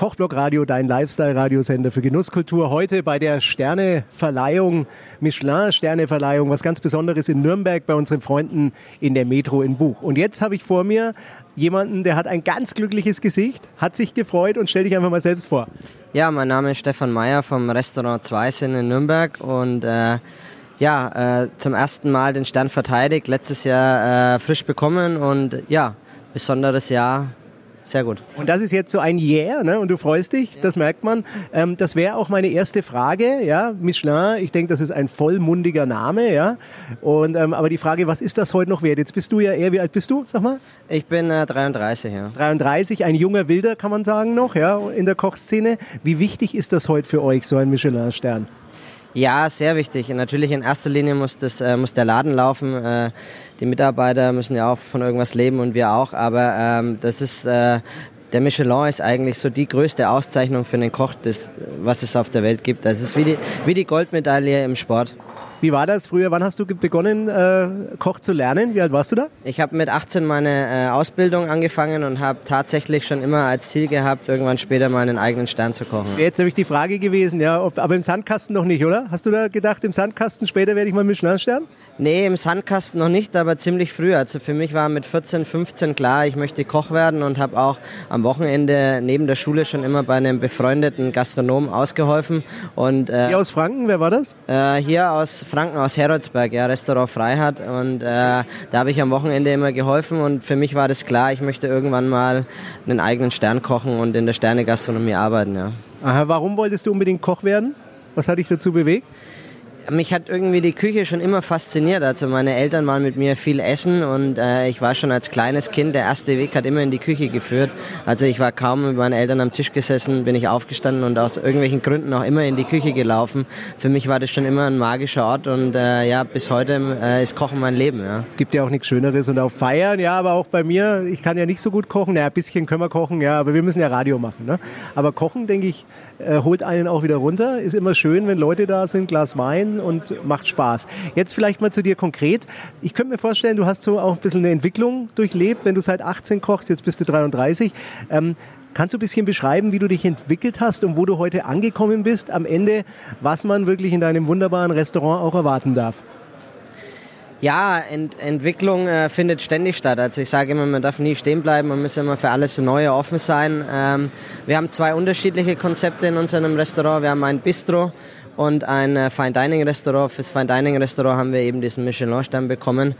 Kochblock Radio, dein Lifestyle-Radiosender für Genusskultur. Heute bei der Sterneverleihung, Michelin-Sterneverleihung, was ganz Besonderes in Nürnberg bei unseren Freunden in der Metro in Buch. Und jetzt habe ich vor mir jemanden, der hat ein ganz glückliches Gesicht, hat sich gefreut und stell dich einfach mal selbst vor. Ja, mein Name ist Stefan Meyer vom Restaurant Zweisinn in Nürnberg und äh, ja, äh, zum ersten Mal den Stern verteidigt, letztes Jahr äh, frisch bekommen und ja, besonderes Jahr sehr gut. Und das ist jetzt so ein Yeah, ne? Und du freust dich, ja. das merkt man. Ähm, das wäre auch meine erste Frage, ja. Michelin, ich denke, das ist ein vollmundiger Name, ja. Und ähm, aber die Frage, was ist das heute noch wert? Jetzt bist du ja eher, wie alt bist du, sag mal? Ich bin äh, 33, ja. 33, ein junger Wilder, kann man sagen noch, ja, in der Kochszene. Wie wichtig ist das heute für euch, so ein Michelin-Stern? Ja, sehr wichtig. Natürlich in erster Linie muss, das, äh, muss der Laden laufen. Äh, die Mitarbeiter müssen ja auch von irgendwas leben und wir auch. Aber ähm, das ist äh, der Michelin ist eigentlich so die größte Auszeichnung für einen Koch, das, was es auf der Welt gibt. Das ist wie die, wie die Goldmedaille im Sport. Wie war das früher? Wann hast du begonnen, äh, Koch zu lernen? Wie alt warst du da? Ich habe mit 18 meine äh, Ausbildung angefangen und habe tatsächlich schon immer als Ziel gehabt, irgendwann später mal einen eigenen Stern zu kochen. Jetzt habe ich die Frage gewesen, ja, ob, aber im Sandkasten noch nicht, oder? Hast du da gedacht, im Sandkasten später werde ich mal Michelin-Stern? Nee, im Sandkasten noch nicht, aber ziemlich früh. Also für mich war mit 14, 15 klar, ich möchte Koch werden und habe auch am Wochenende neben der Schule schon immer bei einem befreundeten Gastronom ausgeholfen. Und, äh, hier aus Franken, wer war das? Äh, hier aus Franken aus Heroldsberg, ja, Restaurant Freiheit. Und äh, da habe ich am Wochenende immer geholfen und für mich war das klar, ich möchte irgendwann mal einen eigenen Stern kochen und in der Sternegastronomie arbeiten, ja. Aha, warum wolltest du unbedingt Koch werden? Was hat dich dazu bewegt? Mich hat irgendwie die Küche schon immer fasziniert. Also meine Eltern waren mit mir viel essen und äh, ich war schon als kleines Kind, der erste Weg hat immer in die Küche geführt. Also ich war kaum mit meinen Eltern am Tisch gesessen, bin ich aufgestanden und aus irgendwelchen Gründen auch immer in die Küche gelaufen. Für mich war das schon immer ein magischer Ort und äh, ja, bis heute äh, ist Kochen mein Leben. Ja. Gibt ja auch nichts Schöneres und auch feiern, ja, aber auch bei mir, ich kann ja nicht so gut kochen, naja, ein bisschen können wir kochen, ja, aber wir müssen ja Radio machen. Ne? Aber kochen, denke ich, äh, holt einen auch wieder runter. Ist immer schön, wenn Leute da sind, Glas Wein und macht Spaß. Jetzt vielleicht mal zu dir konkret. Ich könnte mir vorstellen, du hast so auch ein bisschen eine Entwicklung durchlebt, wenn du seit 18 kochst, jetzt bist du 33. Ähm, Kannst du ein bisschen beschreiben, wie du dich entwickelt hast und wo du heute angekommen bist am Ende, was man wirklich in deinem wunderbaren Restaurant auch erwarten darf? Ja, Ent Entwicklung äh, findet ständig statt. Also ich sage immer, man darf nie stehen bleiben, man muss immer für alles Neue offen sein. Ähm, wir haben zwei unterschiedliche Konzepte in unserem Restaurant. Wir haben ein Bistro, und ein äh, Fine Dining Restaurant. Fürs Fine Dining Restaurant haben wir eben diesen Michelin-Stern bekommen.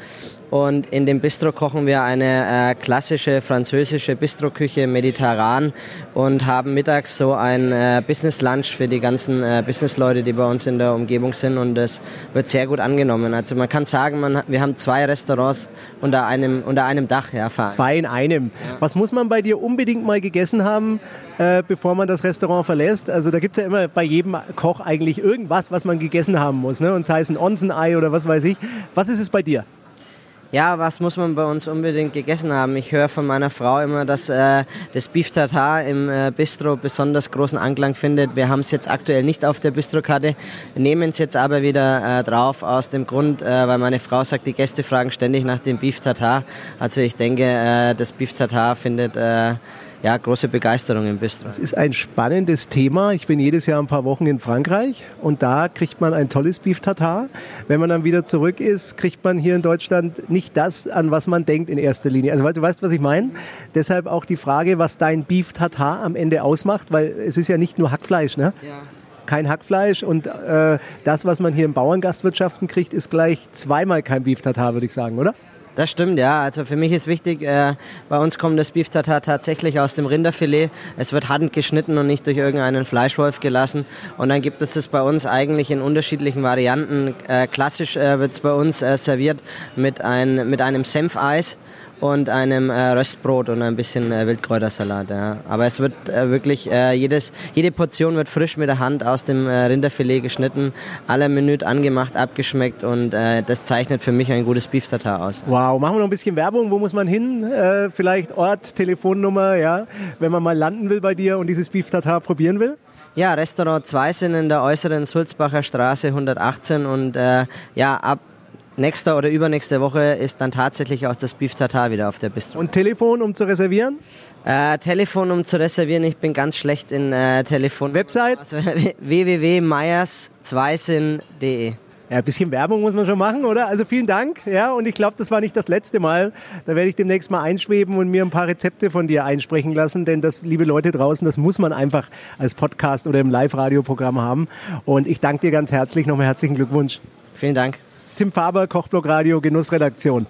Und in dem Bistro kochen wir eine äh, klassische französische Bistro-Küche mediterran und haben mittags so ein äh, Business Lunch für die ganzen äh, Business-Leute, die bei uns in der Umgebung sind und das wird sehr gut angenommen. Also man kann sagen, man, wir haben zwei Restaurants unter einem, unter einem Dach. Ja, zwei in einem. Ja. Was muss man bei dir unbedingt mal gegessen haben, äh, bevor man das Restaurant verlässt? Also da gibt es ja immer bei jedem Koch eigentlich irgendwas, was man gegessen haben muss. Ne? Und sei es ein Onsen-Ei oder was weiß ich. Was ist es bei dir? Ja, was muss man bei uns unbedingt gegessen haben? Ich höre von meiner Frau immer, dass äh, das Beef Tartar im äh, Bistro besonders großen Anklang findet. Wir haben es jetzt aktuell nicht auf der Bistrokarte, nehmen es jetzt aber wieder äh, drauf aus dem Grund, äh, weil meine Frau sagt, die Gäste fragen ständig nach dem Beef Tartar. Also ich denke, äh, das Beef Tartar findet äh, ja, große Begeisterung im Bistro. Das ist ein spannendes Thema. Ich bin jedes Jahr ein paar Wochen in Frankreich und da kriegt man ein tolles Beef Tartar. Wenn man dann wieder zurück ist, kriegt man hier in Deutschland nicht das, an was man denkt in erster Linie. Also du weißt, was ich meine? Deshalb auch die Frage, was dein Beef Tartar am Ende ausmacht, weil es ist ja nicht nur Hackfleisch, ne? Ja kein Hackfleisch und äh, das, was man hier in Bauerngastwirtschaften kriegt, ist gleich zweimal kein Beef Tartar, würde ich sagen, oder? Das stimmt, ja. Also für mich ist wichtig, äh, bei uns kommt das Beef Tartar tatsächlich aus dem Rinderfilet. Es wird handgeschnitten und nicht durch irgendeinen Fleischwolf gelassen. Und dann gibt es das bei uns eigentlich in unterschiedlichen Varianten. Äh, klassisch äh, wird es bei uns äh, serviert mit, ein, mit einem Senfeis und einem äh, Röstbrot und ein bisschen äh, Wildkräutersalat. Ja. Aber es wird äh, wirklich, äh, jedes, jede Portion wird frisch mit der Hand aus dem äh, Rinderfilet geschnitten, aller Minute angemacht, abgeschmeckt und äh, das zeichnet für mich ein gutes Beef Tartar aus. Wow, machen wir noch ein bisschen Werbung. Wo muss man hin? Äh, vielleicht Ort, Telefonnummer, ja, wenn man mal landen will bei dir und dieses Beef Tartar probieren will? Ja, Restaurant 2 sind in der äußeren Sulzbacher Straße 118 und äh, ja, ab nächste oder übernächste Woche ist dann tatsächlich auch das Beef Tartar wieder auf der Bistro. Und Telefon, um zu reservieren? Äh, Telefon, um zu reservieren, ich bin ganz schlecht in äh, Telefon. Website? Also, www.meyers2sinn.de ja, ein bisschen Werbung muss man schon machen, oder? Also vielen Dank. Ja, und ich glaube, das war nicht das letzte Mal. Da werde ich demnächst mal einschweben und mir ein paar Rezepte von dir einsprechen lassen, denn das, liebe Leute draußen, das muss man einfach als Podcast oder im Live-Radio-Programm haben. Und ich danke dir ganz herzlich. Nochmal herzlichen Glückwunsch. Vielen Dank. Tim Faber, Kochblock Radio, Genussredaktion.